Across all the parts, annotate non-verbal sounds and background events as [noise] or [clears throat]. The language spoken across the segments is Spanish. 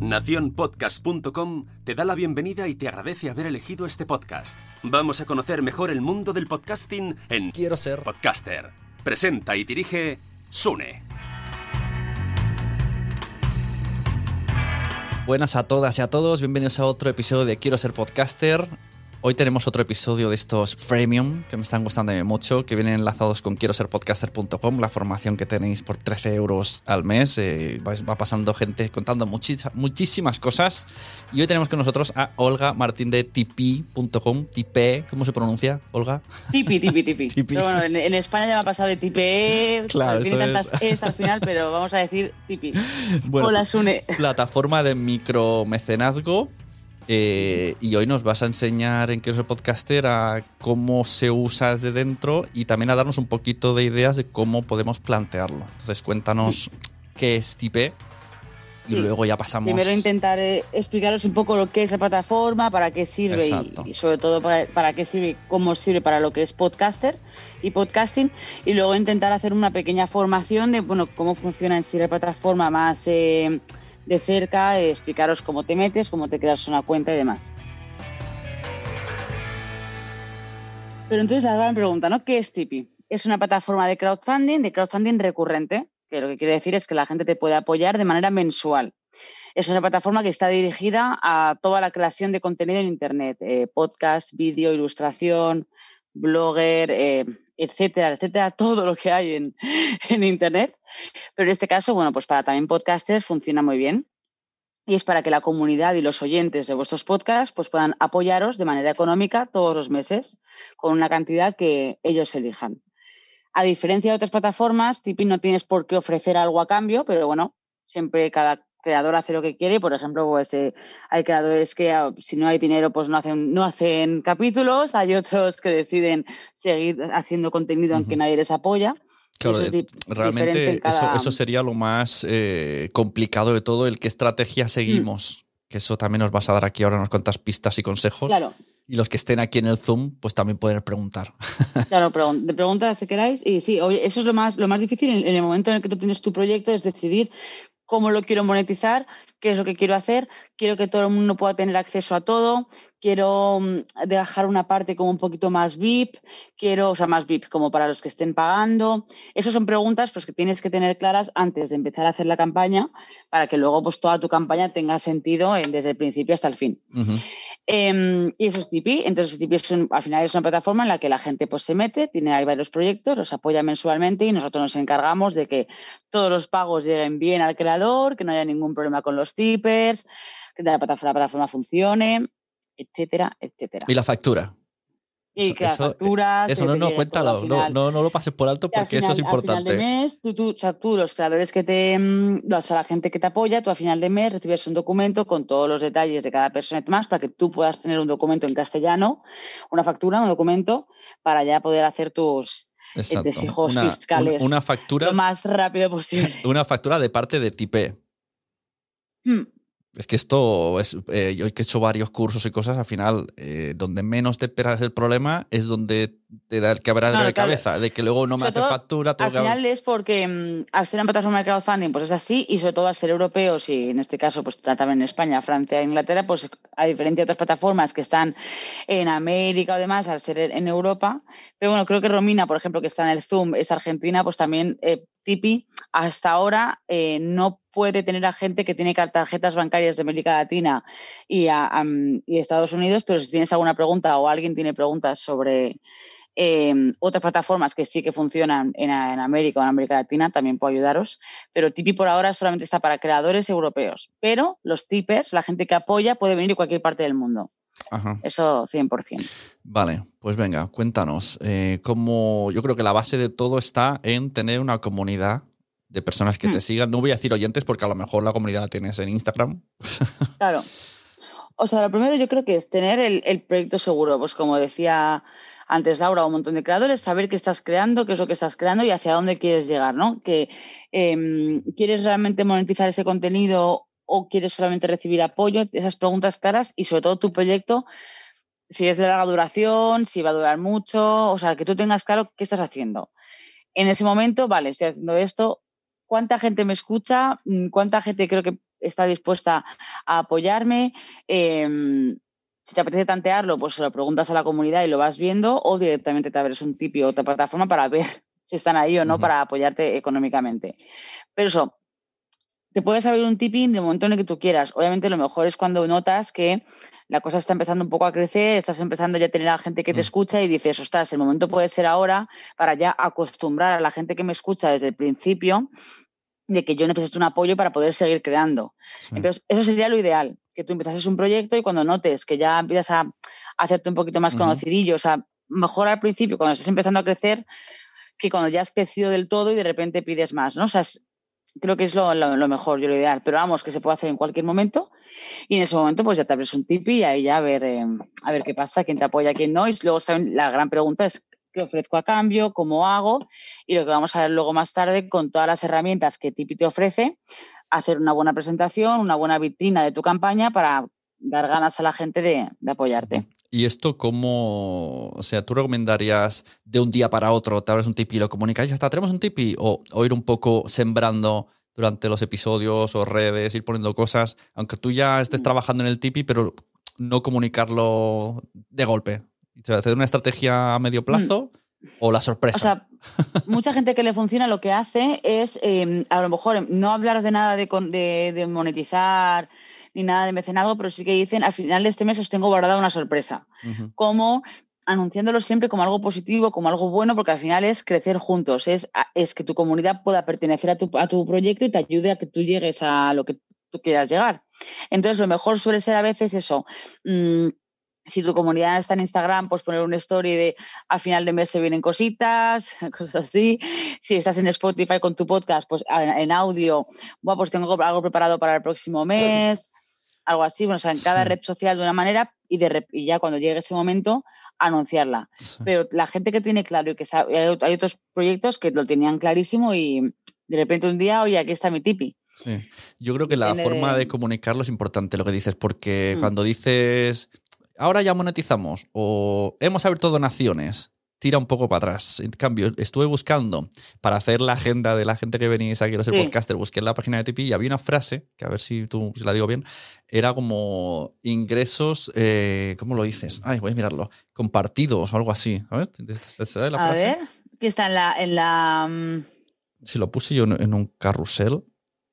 Naciónpodcast.com te da la bienvenida y te agradece haber elegido este podcast. Vamos a conocer mejor el mundo del podcasting en Quiero ser Podcaster. Presenta y dirige Sune. Buenas a todas y a todos, bienvenidos a otro episodio de Quiero ser podcaster. Hoy tenemos otro episodio de estos freemium que me están gustando mucho, que vienen enlazados con quiero ser podcaster.com, la formación que tenéis por 13 euros al mes. Eh, va pasando gente contando muchísimas cosas. Y hoy tenemos con nosotros a Olga Martín de tipi.com. Tipe, ¿cómo se pronuncia, Olga? Tipi, tipi, tipi. [laughs] Pero bueno, en, España ya me ha pasado de tipe. [laughs] Claro, tiene tantas es. al final, pero vamos a decir tipi. [laughs] Bueno, Hola, Sune. Plataforma de micromecenazgo eh, y hoy nos vas a enseñar en qué es el podcaster a cómo se usa desde dentro y también a darnos un poquito de ideas de cómo podemos plantearlo. Entonces, cuéntanos qué es Tipe y luego ya pasamos. Primero intentaré explicaros un poco lo que es la plataforma, para qué sirve y, sobre todo para, qué sirve, cómo sirve para lo que es podcaster y podcasting y luego intentar hacer una pequeña formación de bueno cómo funciona en sí la plataforma más eh, de cerca, explicaros cómo te metes, cómo te creas una cuenta y demás. Pero entonces la gran pregunta, ¿no? ¿Qué es Tipeee? Es una plataforma de crowdfunding, de crowdfunding recurrente, que lo que quiere decir es que la gente te puede apoyar de manera mensual. Es una plataforma que está dirigida a toda la creación de contenido en Internet, eh, podcast, vídeo, ilustración, blogger, eh, etcétera, etcétera, [laughs] todo lo que hay en, en, Internet. Pero en este caso, bueno, pues para también podcasters funciona muy bien. Y es para que la comunidad y los oyentes de vuestros podcasts pues puedan apoyaros de manera económica todos los meses con una cantidad que ellos elijan. A diferencia de otras plataformas, Tipeee no tienes por qué ofrecer algo a cambio, pero bueno, siempre cada creador hace lo que quiere. Por ejemplo, pues eh, hay creadores que ah, si no hay dinero, pues no hacen, no hacen capítulos. Hay otros que deciden seguir haciendo contenido aunque nadie les apoya. Claro, realmente eso, sería lo más eh, complicado de todo, el qué estrategia seguimos. Mm. Que eso también nos vas a dar aquí ahora unas cuantas pistas y consejos. Claro. Y los que estén aquí en el Zoom, pues también pueden preguntar. [laughs] Claro, de preguntas si queráis. Y sí, eso es lo más, lo más difícil en, el momento en el que tú tienes tu proyecto, es decidir cómo lo quiero monetizar, qué es lo que quiero hacer, quiero que todo el mundo pueda tener acceso a todo, quiero mm, dejar una parte como un poquito más VIP, quiero, o sea, más VIP como para los que estén pagando. Esas son preguntas pues, que tienes que tener claras antes de empezar a hacer la campaña para que luego pues, toda tu campaña tenga sentido desde el principio hasta el fin. Em, y eso es Tipeee. Entonces, Tipeee es al final es una plataforma en la que la gente pues, se mete, tiene ahí varios proyectos, los apoya mensualmente y nosotros nos encargamos de que todos los pagos lleguen bien al creador, que no haya ningún problema con los tippers, que la plataforma, la plataforma funcione, etcétera, etcétera. ¿Y la factura? Y que las facturas. Eso no, no, cuéntalo, no, no, no, lo pases por alto porque eso es importante. Al final de mes, tú, tú, o sea, tú, los creadores que te. Mm, o sea, la gente que te apoya, tú a final de mes recibes un documento con todos los detalles de cada persona y demás para que tú puedas tener un documento en castellano, una factura, un documento, para ya poder hacer tus, hijos fiscales una factura, lo más rápido posible. [laughs] Una factura de parte de Tipe. Hmm. Es que esto, es, eh, yo que he hecho varios cursos y cosas, al final, eh, donde menos te esperas el problema es donde te da el quebradero de cabeza, de que luego no me hace factura. al final es porque mm, al ser una plataforma de crowdfunding, pues es así, y sobre todo al ser europeos, y en este caso, pues también en España, Francia, Inglaterra, pues a diferencia de otras plataformas que están en América o demás, al ser en Europa. Pero bueno, creo que Romina, por ejemplo, que está en el Zoom, es argentina, pues también eh, Tipi hasta ahora eh, no puede tener a gente que tiene tarjetas bancarias de América Latina y, Estados Unidos, pero si tienes alguna pregunta o alguien tiene preguntas sobre em, otras plataformas que sí que funcionan en, América o en América Latina, también puedo ayudaros. Pero Tipi por ahora solamente está para creadores europeos. Pero los tippers, la gente que apoya, puede venir de cualquier parte del mundo. Eso 100%. Vale, pues venga, cuéntanos. Eh, cómo, yo creo que la base de todo está en tener una comunidad de personas que te hmm. sigan. No voy a decir oyentes porque a lo mejor la comunidad la tienes en Instagram. [laughs] Claro. O sea, lo primero yo creo que es tener el, proyecto seguro. Pues como decía antes Laura, un montón de creadores, saber qué estás creando, qué es lo que estás creando y hacia dónde quieres llegar, ¿no? Que em, quieres realmente monetizar ese contenido o quieres solamente recibir apoyo, esas preguntas caras y sobre todo tu proyecto, si es de larga duración, si va a durar mucho, o sea, que tú tengas claro qué estás haciendo. En ese momento, vale, estoy haciendo esto, ¿cuánta gente me escucha? Mm, ¿Cuánta gente creo que está dispuesta a apoyarme. Em, si te apetece tantearlo, pues se lo preguntas a la comunidad y lo vas viendo, o directamente te abres un tipi o otra plataforma para ver si están ahí o no para apoyarte económicamente. Pero eso, te puedes abrir un tipping de momento en el que tú quieras. Obviamente lo mejor es cuando notas que la cosa está empezando un poco a crecer, estás empezando ya a tener a la gente que te mm. escucha y dices, ostras, el momento puede ser ahora para ya acostumbrar a la gente que me escucha desde el principio de que yo necesito un apoyo para poder seguir creando. Entonces, eso sería lo ideal, que tú empezases un proyecto y cuando notes que ya empiezas a, hacerte un poquito más conocidillo, o sea, mejor al principio cuando estás empezando a crecer que cuando ya has crecido del todo y de repente pides más, ¿no? O sea, creo que es lo, mejor, yo lo ideal. Pero vamos, que se puede hacer en cualquier momento. Y en ese momento, pues ya te abres un tipi y ahí ya a ver, eh, a ver qué pasa, quién te apoya, quién no. Y luego la gran pregunta es qué ofrezco a cambio, cómo hago. Y lo que vamos a ver luego más tarde con todas las herramientas que Tipi te ofrece, hacer una buena presentación, una buena vitrina de tu campaña para dar ganas a la gente de, apoyarte. ¿Y esto cómo, o sea, tú recomendarías de un día para otro, te abres un tipi y lo comunicáis, hasta tenemos un tipi, o, o, ir un poco sembrando durante los episodios o redes, ir poniendo cosas, aunque tú ya estés mm. trabajando en el tipi, pero no comunicarlo de golpe? O sea, ¿Hacer una estrategia a medio plazo? Mm. O la sorpresa. O sea, mucha gente que le funciona lo que hace es, em, a lo mejor, no hablar de nada de, de, de monetizar, ni nada de mecenado, pero sí que dicen, al final de este mes os tengo guardada una sorpresa. Como anunciándolo siempre como algo positivo, como algo bueno, porque al final es crecer juntos, es, es que tu comunidad pueda pertenecer a tu, a tu proyecto y te ayude a que tú llegues a lo que tú quieras llegar. Entonces, lo mejor suele ser a veces eso. Mm, si tu comunidad está en Instagram, pues poner una story de al final de mes se vienen cositas, [laughs] cosas así. Si estás en Spotify con tu podcast, pues en audio, bueno, pues tengo algo preparado para el próximo [clears throat] mes algo así, bueno, o sea, en cada red social de una manera y, de, y ya cuando llegue ese momento anunciarla. Pero la gente que tiene claro y que sabe, hay otros proyectos que lo tenían clarísimo y de repente un día, oye, aquí está mi tipi. Sí. Yo creo que la forma de... comunicarlo es importante lo que dices, porque mm. cuando dices, ahora ya monetizamos o hemos abierto donaciones, tira un poco para atrás. En cambio, estuve buscando para hacer la agenda de la gente que venís aquí a ser podcaster, busqué en la página de Tipeee y había una frase, que a ver si tú si la digo bien, era como ingresos, eh, ¿cómo lo dices? Ay, voy a mirarlo, compartidos o algo así. A ver, la a ver, que está en la... En la... Mm. Si lo puse yo en un carrusel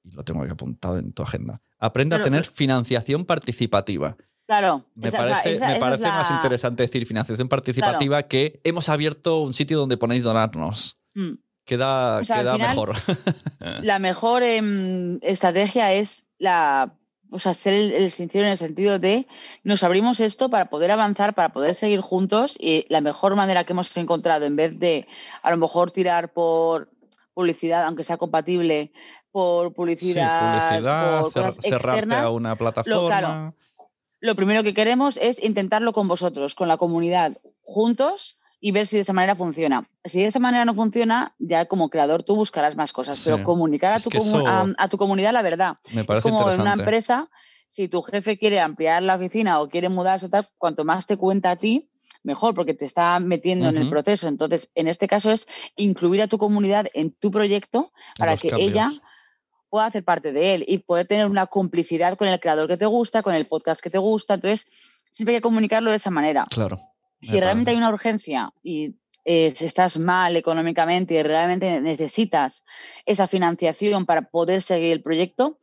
y lo tengo aquí apuntado en tu agenda. Aprende a tener financiación participativa. Claro. Me parece, me parece más interesante decir financiación participativa que hemos abierto un sitio donde ponéis donarnos. Mm. Queda, queda mejor. la mejor em, estrategia es la o sea, ser el, sincero en el sentido de nos abrimos esto para poder avanzar, para poder seguir juntos y la mejor manera que hemos encontrado en vez de a lo mejor tirar por publicidad, aunque sea compatible, por publicidad, sí, publicidad cerrarte a una plataforma lo primero que queremos es intentarlo con vosotros, con la comunidad, juntos y ver si de esa manera funciona. Si de esa manera no funciona, ya como creador tú buscarás más cosas, pero comunicar a tu, a, tu, comunidad la verdad. Me parece es como en una empresa, si tu jefe quiere ampliar la oficina o quiere mudarse, tal, cuanto más te cuenta a ti, mejor, porque te está metiendo en el proceso. Entonces, en este caso es incluir a tu comunidad en tu proyecto para que ella pueda hacer parte de él y poder tener una complicidad con el creador que te gusta, con el podcast que te gusta. Entonces, siempre hay que comunicarlo de esa manera. Claro. Si realmente hay una urgencia y eh, estás mal económicamente y realmente necesitas esa financiación para poder seguir el proyecto,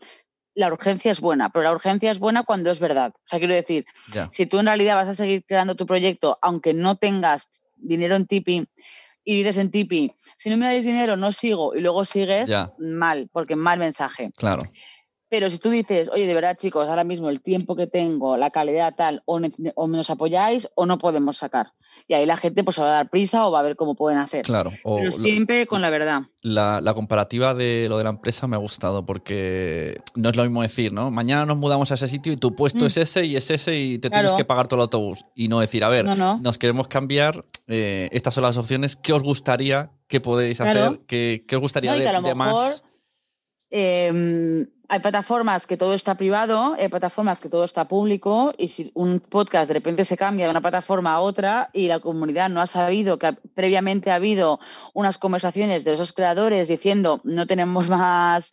la urgencia es buena, pero la urgencia es buena cuando es verdad. O sea, quiero decir, si tú en realidad vas a seguir creando tu proyecto, aunque no tengas dinero en Tipeee y dices en Tipeee, si no me dais dinero, no sigo, y luego sigues mal, porque mal mensaje. Claro. Pero si tú dices, oye, de verdad, chicos, ahora mismo el tiempo que tengo, la calidad tal, o, o nos apoyáis o no podemos sacar y ahí la gente pues va a dar prisa o va a ver cómo pueden hacer. Claro. Pero siempre con la verdad. La, comparativa de lo de la empresa me ha gustado porque no es lo mismo decir, ¿no? Mañana nos mudamos a ese sitio y tu puesto mm. es ese y es ese y te tienes que pagar todo el autobús. Y no decir, a ver, nos queremos cambiar, eh, estas son las opciones, ¿qué os gustaría que podéis hacer? ¿Qué, os gustaría de, más? Em, hay plataformas que todo está privado, hay plataformas que todo está público y si un podcast de repente se cambia de una plataforma a otra y la comunidad no ha sabido que previamente ha habido unas conversaciones de esos creadores diciendo no tenemos más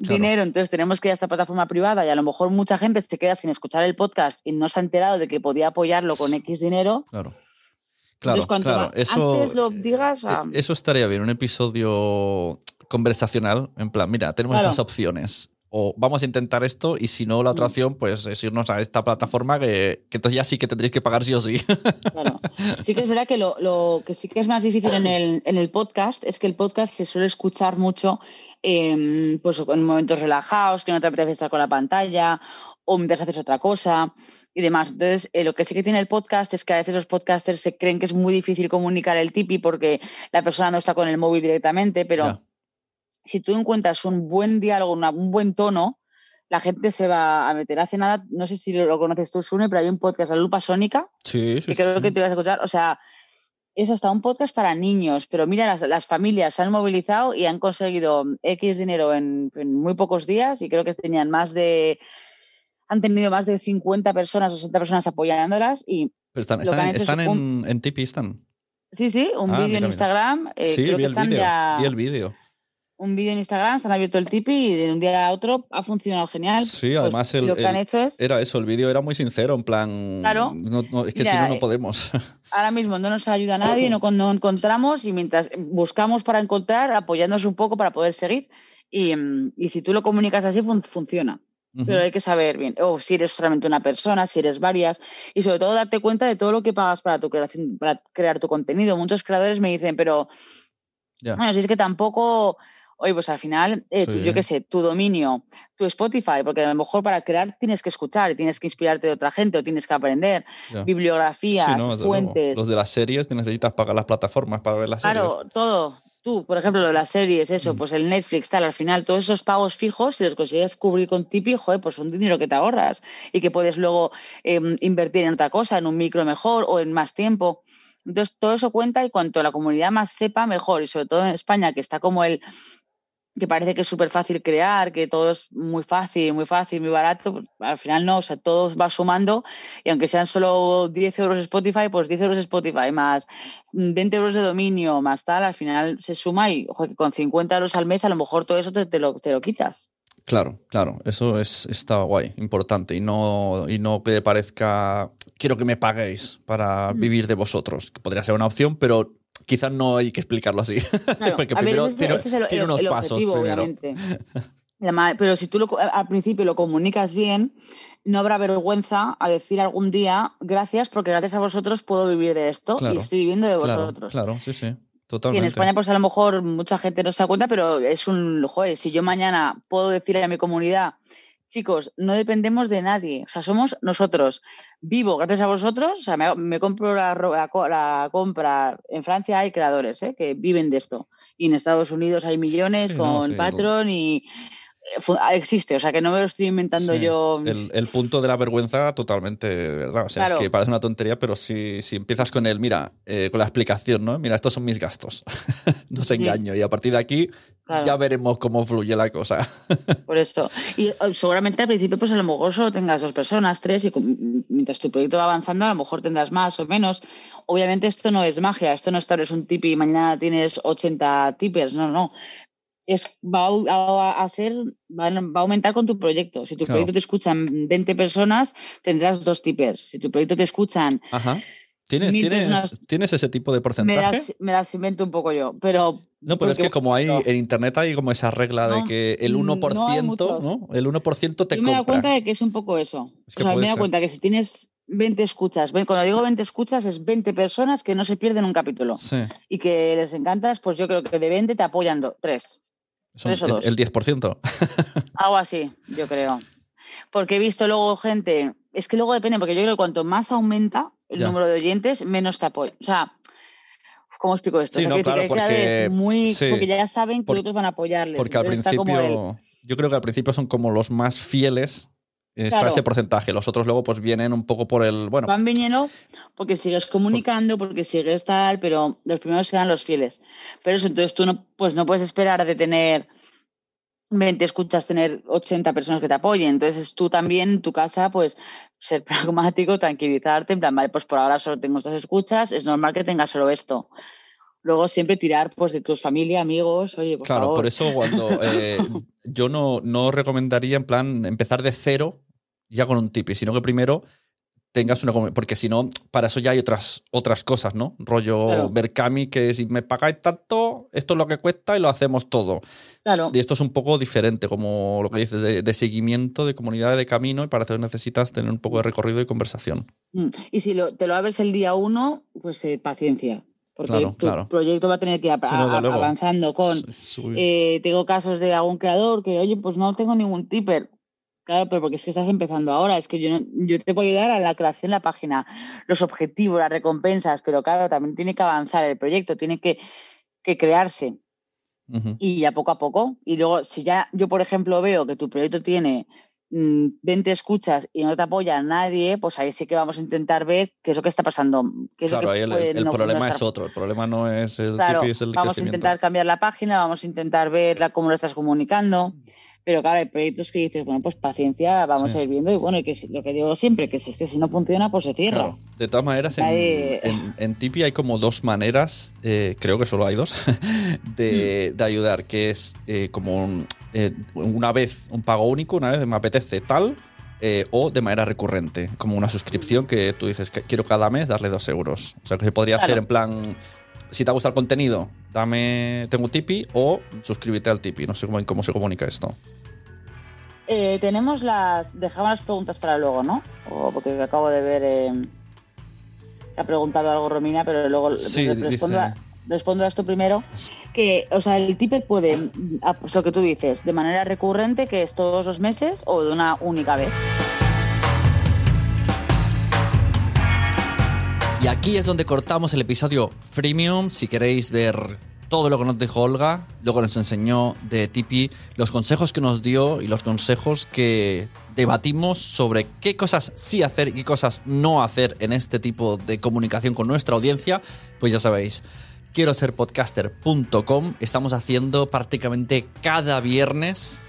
dinero, entonces tenemos que ir a esta plataforma privada y a lo mejor mucha gente se queda sin escuchar el podcast y no se ha enterado de que podía apoyarlo con X dinero. Claro. Claro, claro. Eso, lo digas, eh, eso estaría bien, un episodio conversacional, en plan, mira, tenemos estas opciones o vamos a intentar esto y si no la otra mm. opción pues es irnos a esta plataforma que, entonces ya sí que tendréis que pagar sí o sí. [laughs] Claro. Sí que es verdad que lo, que sí que es más difícil en el, en el, podcast es que el podcast se suele escuchar mucho pues, en momentos relajados, que no te apetece estar con la pantalla o mientras haces otra cosa y demás. Entonces, eh, lo que sí que tiene el podcast es que a veces los podcasters se creen que es muy difícil comunicar el tipi porque la persona no está con el móvil directamente, pero si tú encuentras un buen diálogo, un buen tono, la gente se va a meter. Hace nada, no sé si lo conoces tú, Sune, pero hay un podcast, La Lupa Sónica, sí, que creo que te vas a escuchar. O sea, es hasta un podcast para niños, pero mira, las, familias se han movilizado y han conseguido X dinero en, muy pocos días y creo que tenían más de, han tenido más de 50 personas, 60 personas apoyándolas y... Pero están, están, en, en Tipeee, están. Sí, sí, un ah, vídeo en Instagram. Eh, sí, vi, el vídeo, vi el vídeo un vídeo en Instagram, se han abierto el Tipi y de un día a otro ha funcionado genial. Sí, pues además el, lo que han hecho es... era eso, el vídeo era muy sincero, en plan... Claro. es que si no, no eh, podemos. [laughs] Ahora mismo no nos ayuda nadie, no, no encontramos y mientras buscamos para encontrar, apoyándonos un poco para poder seguir. Y, si tú lo comunicas así, funciona. Pero hay que saber bien, o si eres solamente una persona, si eres varias, y sobre todo darte cuenta de todo lo que pagas para tu creación, para crear tu contenido. Muchos creadores me dicen, pero bueno, si es que tampoco oye, pues al final, eh, yo qué sé, tu dominio, tu Spotify, porque a lo mejor para crear tienes que escuchar, tienes que inspirarte de otra gente o tienes que aprender, bibliografías, fuentes. Los de las series, necesitas pagar las plataformas para ver las series. Claro, todo. Tú, por ejemplo, lo de las series, eso, mm. pues el Netflix, tal, al final, todos esos pagos fijos, si los consigues cubrir con Tipeee, joder, pues un dinero que te ahorras y que puedes luego em, invertir en otra cosa, en un micro mejor o en más tiempo. Entonces, todo eso cuenta y cuanto la comunidad más sepa, mejor. Y sobre todo en España, que está como el, que parece que es súper fácil crear, que todo es muy fácil, muy fácil, muy barato, pues, al final no, o sea, todo va sumando y aunque sean solo 10 euros Spotify, pues 10 euros Spotify más 20 euros de dominio más tal, al final se suma y con 50 euros al mes a lo mejor todo eso te, lo, te lo quitas. Claro, claro, eso es, está guay, importante y no, y no que parezca, quiero que me paguéis para mm. vivir de vosotros, que podría ser una opción, pero quizás no hay que explicarlo así. [laughs] Porque primero tiene, unos pasos primero. pero si tú al principio lo comunicas bien, no habrá vergüenza a decir algún día, gracias, porque gracias a vosotros puedo vivir de esto y estoy viviendo de vosotros. Claro, sí, sí. Totalmente. Y en España, pues a lo mejor mucha gente no se da cuenta, pero es un, joder, si yo mañana puedo decirle a mi comunidad, chicos, no dependemos de nadie, o sea, somos nosotros. Vivo gracias a vosotros, o sea, me, compro la, la, compra. En Francia hay creadores ¿eh? que viven de esto. Y en Estados Unidos hay millones con Patreon y existe, o sea que no me lo estoy inventando yo. El, punto de la vergüenza totalmente de verdad. O sea, es que parece una tontería, pero si, si empiezas con el, mira, eh, con la explicación, ¿no? Mira, estos son mis gastos. [laughs] no se engaño. Y a partir de aquí ya veremos cómo fluye la cosa. [laughs] Por eso. Y eh, seguramente al principio, pues a lo mejor solo tengas dos personas, tres, y mientras tu proyecto va avanzando, a lo mejor tendrás más o menos. Obviamente esto no es magia, esto no es eres un tip y mañana tienes 80 tippers, no, no es, va a, ser, va, a aumentar con tu proyecto. Si tu proyecto te escuchan 20 personas, tendrás dos tippers. Si tu proyecto te escuchan... ¿Tienes, tienes, ese tipo de porcentaje? Me las, invento un poco yo, pero... No, pero es que como hay en Internet hay como esa regla de que el 1%, ¿no? El 1% te yo me he dado cuenta de que es un poco eso. o sea, me he dado cuenta que si tienes 20 escuchas, cuando digo 20 escuchas es 20 personas que no se pierden un capítulo y que les encantas, pues yo creo que de 20 te apoyan tres el, 10%. [laughs] Algo así, yo creo. Porque he visto luego gente, es que luego depende, porque yo creo que cuanto más aumenta el número de oyentes, menos te apoyan. O sea, ¿cómo explico esto? Sí, no, claro, porque, muy, porque ya saben que otros van a apoyarles. Porque al principio, yo creo que al principio son como los más fieles está ese porcentaje. Los otros luego pues vienen un poco por el, bueno. Van viniendo porque sigues comunicando, porque sigues tal, pero los primeros serán los fieles. Pero eso, entonces tú no, pues no puedes esperar de tener 20 escuchas tener 80 personas que te apoyen. Entonces tú también en tu casa, pues ser [laughs] pragmático, tranquilizarte, en plan, vale, pues por ahora solo tengo estas escuchas, es normal que tengas solo esto. Luego siempre tirar pues de tus familia, amigos, oye, por Claro, por eso cuando eh, [laughs] yo no, no recomendaría en plan empezar de cero ya con un tipi, sino que primero tengas una porque si no, para eso ya hay otras, otras cosas, ¿no? Rollo Claro. Berkami, que si me pagáis tanto, esto es lo que cuesta y lo hacemos todo. Claro, Y esto es un poco diferente, como lo que dices, de, de seguimiento, de comunidad de camino, y para eso necesitas tener un poco de recorrido y conversación. Mm, Y si lo- te lo abres el día uno, pues eh, paciencia. Porque Claro, tu claro. proyecto va a tener que ir a- Sí, no, avanzando con. Eh, tengo casos de algún creador que, oye, pues no tengo ningún tipper. Claro, pero porque es que estás empezando ahora. Es que yo, yo te puedo ayudar a la creación de la página, los objetivos, las recompensas, pero claro, también tiene que avanzar el proyecto, tiene que, que crearse. Y ya poco a poco. Y luego, si ya yo, por ejemplo, veo que tu proyecto tiene mm, 20 escuchas y no te apoya nadie, pues ahí sí que vamos a intentar ver qué es lo que está pasando. Qué es lo Claro, que ahí el, puede el no- problema es otro. El problema no es el Claro, es el vamos a intentar cambiar la página, vamos a intentar ver la- cómo lo estás comunicando. Pero claro, hay proyectos que dices, bueno, pues paciencia, vamos Sí. a ir viendo. Y bueno, y que si- lo que digo siempre, que si es que si no funciona, pues se cierra. Claro. De todas maneras, en, Ahí- en- en Tipeee hay como dos maneras, eh, creo que solo hay dos, [laughs] de, de ayudar, que es eh, como un- eh, una vez un pago único, una vez me apetece tal, eh, o de manera recurrente, como una suscripción que tú dices que quiero cada mes darle dos euros. O sea, que se podría hacer en plan, si te gusta el contenido, dame, tengo Tipeee o suscríbete al Tipeee. No sé cómo, cómo se comunica esto. Eh, tenemos las. Dejamos las preguntas para luego, ¿no? O porque acabo de ver. eh, que ha preguntado algo Romina, pero luego Sí, dice- respondo, a, respondo a esto primero. Que, o sea, el tipper puede, lo que tú dices, de manera recurrente, que es todos los meses, o de una única vez. Y aquí es donde cortamos el episodio freemium. Si queréis ver todo lo que nos dijo Olga, lo que nos enseñó de Tipeee, los consejos que nos dio y los consejos que debatimos sobre qué cosas sí hacer y qué cosas no hacer en este tipo de comunicación con nuestra audiencia, pues ya sabéis. Quiero ser podcaster.com. Estamos haciendo prácticamente cada viernes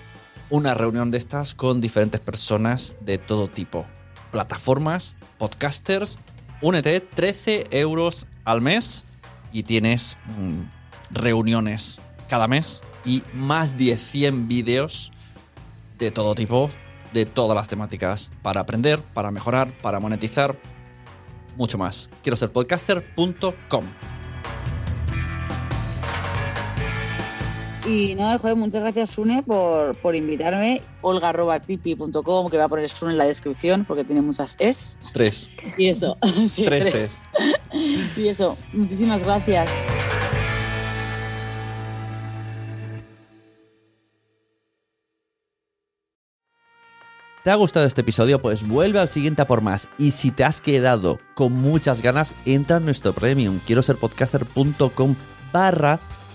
una reunión de estas con diferentes personas de todo tipo. Plataformas, podcasters. Únete, 13 euros al mes y tienes mm, reuniones cada mes y más de 100 vídeos de todo tipo, de todas las temáticas, para aprender, para mejorar, para monetizar, mucho más. Quiero ser podcaster.com. Y no, joder, muchas gracias, Sune, por, por invitarme. Olga.tipi.com, que va a poner Sune en la descripción, porque tiene muchas es. Tres. Y eso. [laughs] sí, Tres tres. es. [laughs] Y eso. Muchísimas gracias. ¿Te ha gustado este episodio? Pues vuelve al siguiente a por más. Y si te has quedado con muchas ganas, entra en nuestro premium. Quiero ser podcaster.com barra